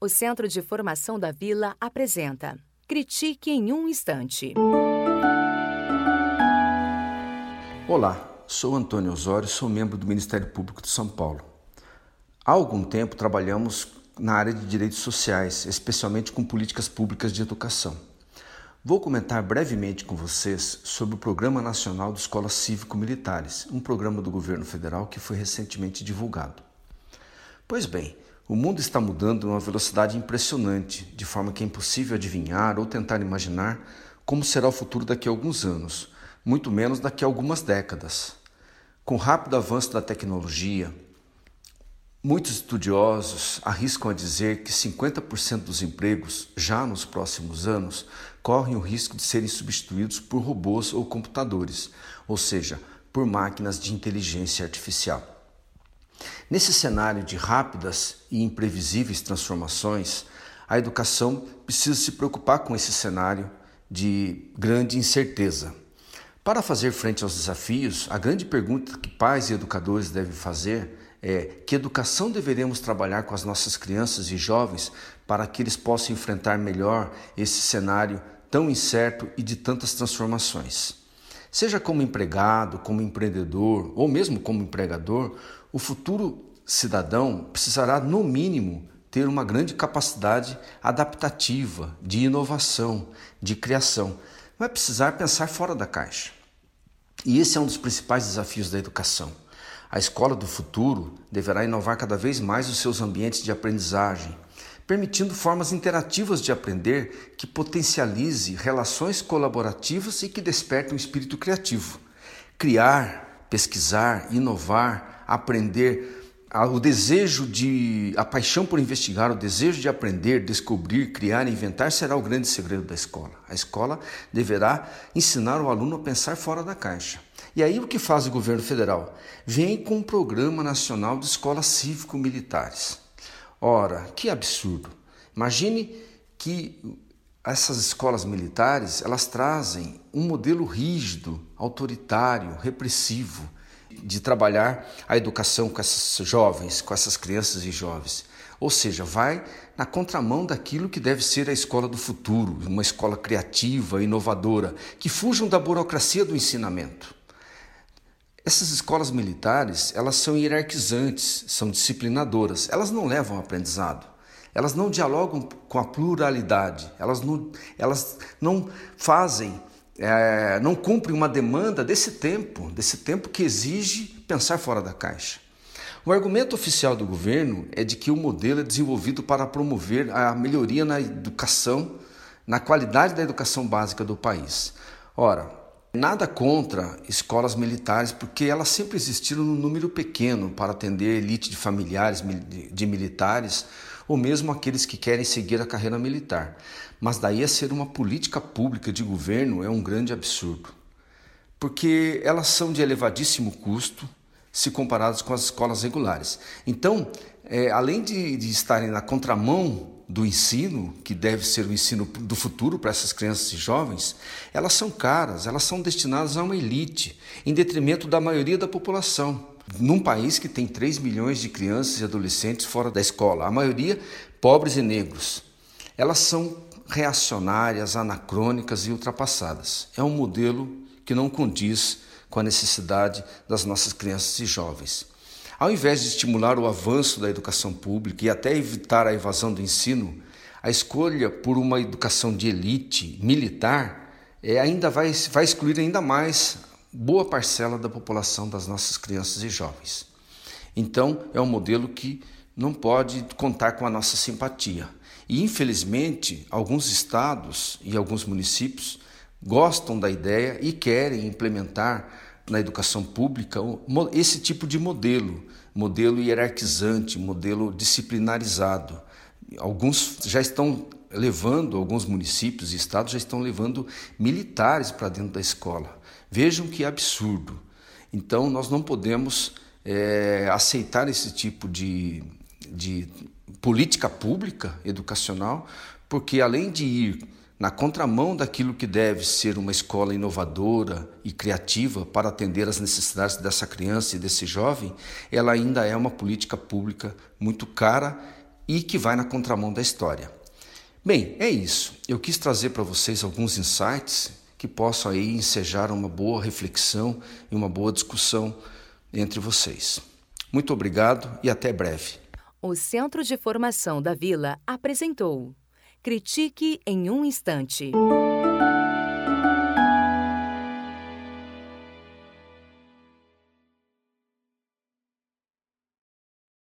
O Centro de Formação da Vila apresenta Critique em um Instante. Olá, sou Antônio Osório, sou membro do Ministério Público de São Paulo. Há algum tempo trabalhamos na área de direitos sociais, especialmente com políticas públicas de educação. Vou comentar brevemente com vocês sobre o Programa Nacional de Escolas Cívico-Militares, um programa do governo federal que foi recentemente divulgado. Pois bem, o mundo está mudando numa velocidade impressionante, de forma que é impossível adivinhar ou tentar imaginar como será o futuro daqui a alguns anos, muito menos daqui a algumas décadas. Com o rápido avanço da tecnologia, muitos estudiosos arriscam a dizer que 50% dos empregos, já nos próximos anos, correm o risco de serem substituídos por robôs ou computadores, ou seja, por máquinas de inteligência artificial. Nesse cenário de rápidas e imprevisíveis transformações, a educação precisa se preocupar com esse cenário de grande incerteza. Para fazer frente aos desafios, a grande pergunta que pais e educadores devem fazer é: que educação deveremos trabalhar com as nossas crianças e jovens para que eles possam enfrentar melhor esse cenário tão incerto e de tantas transformações? Seja como empregado, como empreendedor ou mesmo como empregador, o futuro cidadão precisará, no mínimo, ter uma grande capacidade adaptativa, de inovação, de criação. Vai precisar pensar fora da caixa. E esse é um dos principais desafios da educação. A escola do futuro deverá inovar cada vez mais os seus ambientes de aprendizagem, permitindo formas interativas de aprender que potencialize relações colaborativas e que despertem o espírito criativo. Criar, pesquisar, inovar, aprender, o desejo de, a paixão por investigar, o desejo de aprender, descobrir, criar, inventar será o grande segredo da escola. A escola deverá ensinar o aluno a pensar fora da caixa. E aí o que faz o governo federal? Vem com um programa nacional de escolas cívico-militares. Ora, que absurdo! Imagine que essas escolas militares elas trazem um modelo rígido, autoritário, repressivo de trabalhar a educação com esses jovens, com essas crianças e jovens. Ou seja, vai na contramão daquilo que deve ser a escola do futuro, uma escola criativa, inovadora, que fujam da burocracia do ensinamento. Essas escolas militares, elas são hierarquizantes, são disciplinadoras, elas não levam aprendizado. Elas não dialogam com a pluralidade, elas não, elas não fazem é, não cumpre uma demanda desse tempo, desse tempo que exige pensar fora da caixa. O argumento oficial do governo é de que o modelo é desenvolvido para promover a melhoria na educação, na qualidade da educação básica do país. Ora, nada contra escolas militares, porque elas sempre existiram num número pequeno para atender a elite de familiares de militares ou mesmo aqueles que querem seguir a carreira militar. Mas daí a ser uma política pública de governo é um grande absurdo. Porque elas são de elevadíssimo custo se comparadas com as escolas regulares. Então, é, além de, de estarem na contramão do ensino, que deve ser o ensino do futuro para essas crianças e jovens, elas são caras, elas são destinadas a uma elite, em detrimento da maioria da população num país que tem 3 milhões de crianças e adolescentes fora da escola, a maioria pobres e negros. Elas são reacionárias, anacrônicas e ultrapassadas. É um modelo que não condiz com a necessidade das nossas crianças e jovens. Ao invés de estimular o avanço da educação pública e até evitar a evasão do ensino, a escolha por uma educação de elite militar é, ainda vai, vai excluir ainda mais boa parcela da população das nossas crianças e jovens. Então, é um modelo que não pode contar com a nossa simpatia. E, infelizmente, alguns estados e alguns municípios gostam da ideia e querem implementar na educação pública esse tipo de modelo, modelo hierarquizante, modelo disciplinarizado. Alguns já estão levando, alguns municípios e estados já estão levando militares para dentro da escola. Vejam que absurdo. Então, nós não podemos é, aceitar esse tipo de, de política pública educacional, porque além de ir na contramão daquilo que deve ser uma escola inovadora e criativa para atender às necessidades dessa criança e desse jovem, ela ainda é uma política pública muito cara e que vai na contramão da história. Bem, é isso. Eu quis trazer para vocês alguns insights que possam aí ensejar uma boa reflexão e uma boa discussão entre vocês. Muito obrigado e até breve. O Centro de Formação da Vila apresentou Critique em um Instante.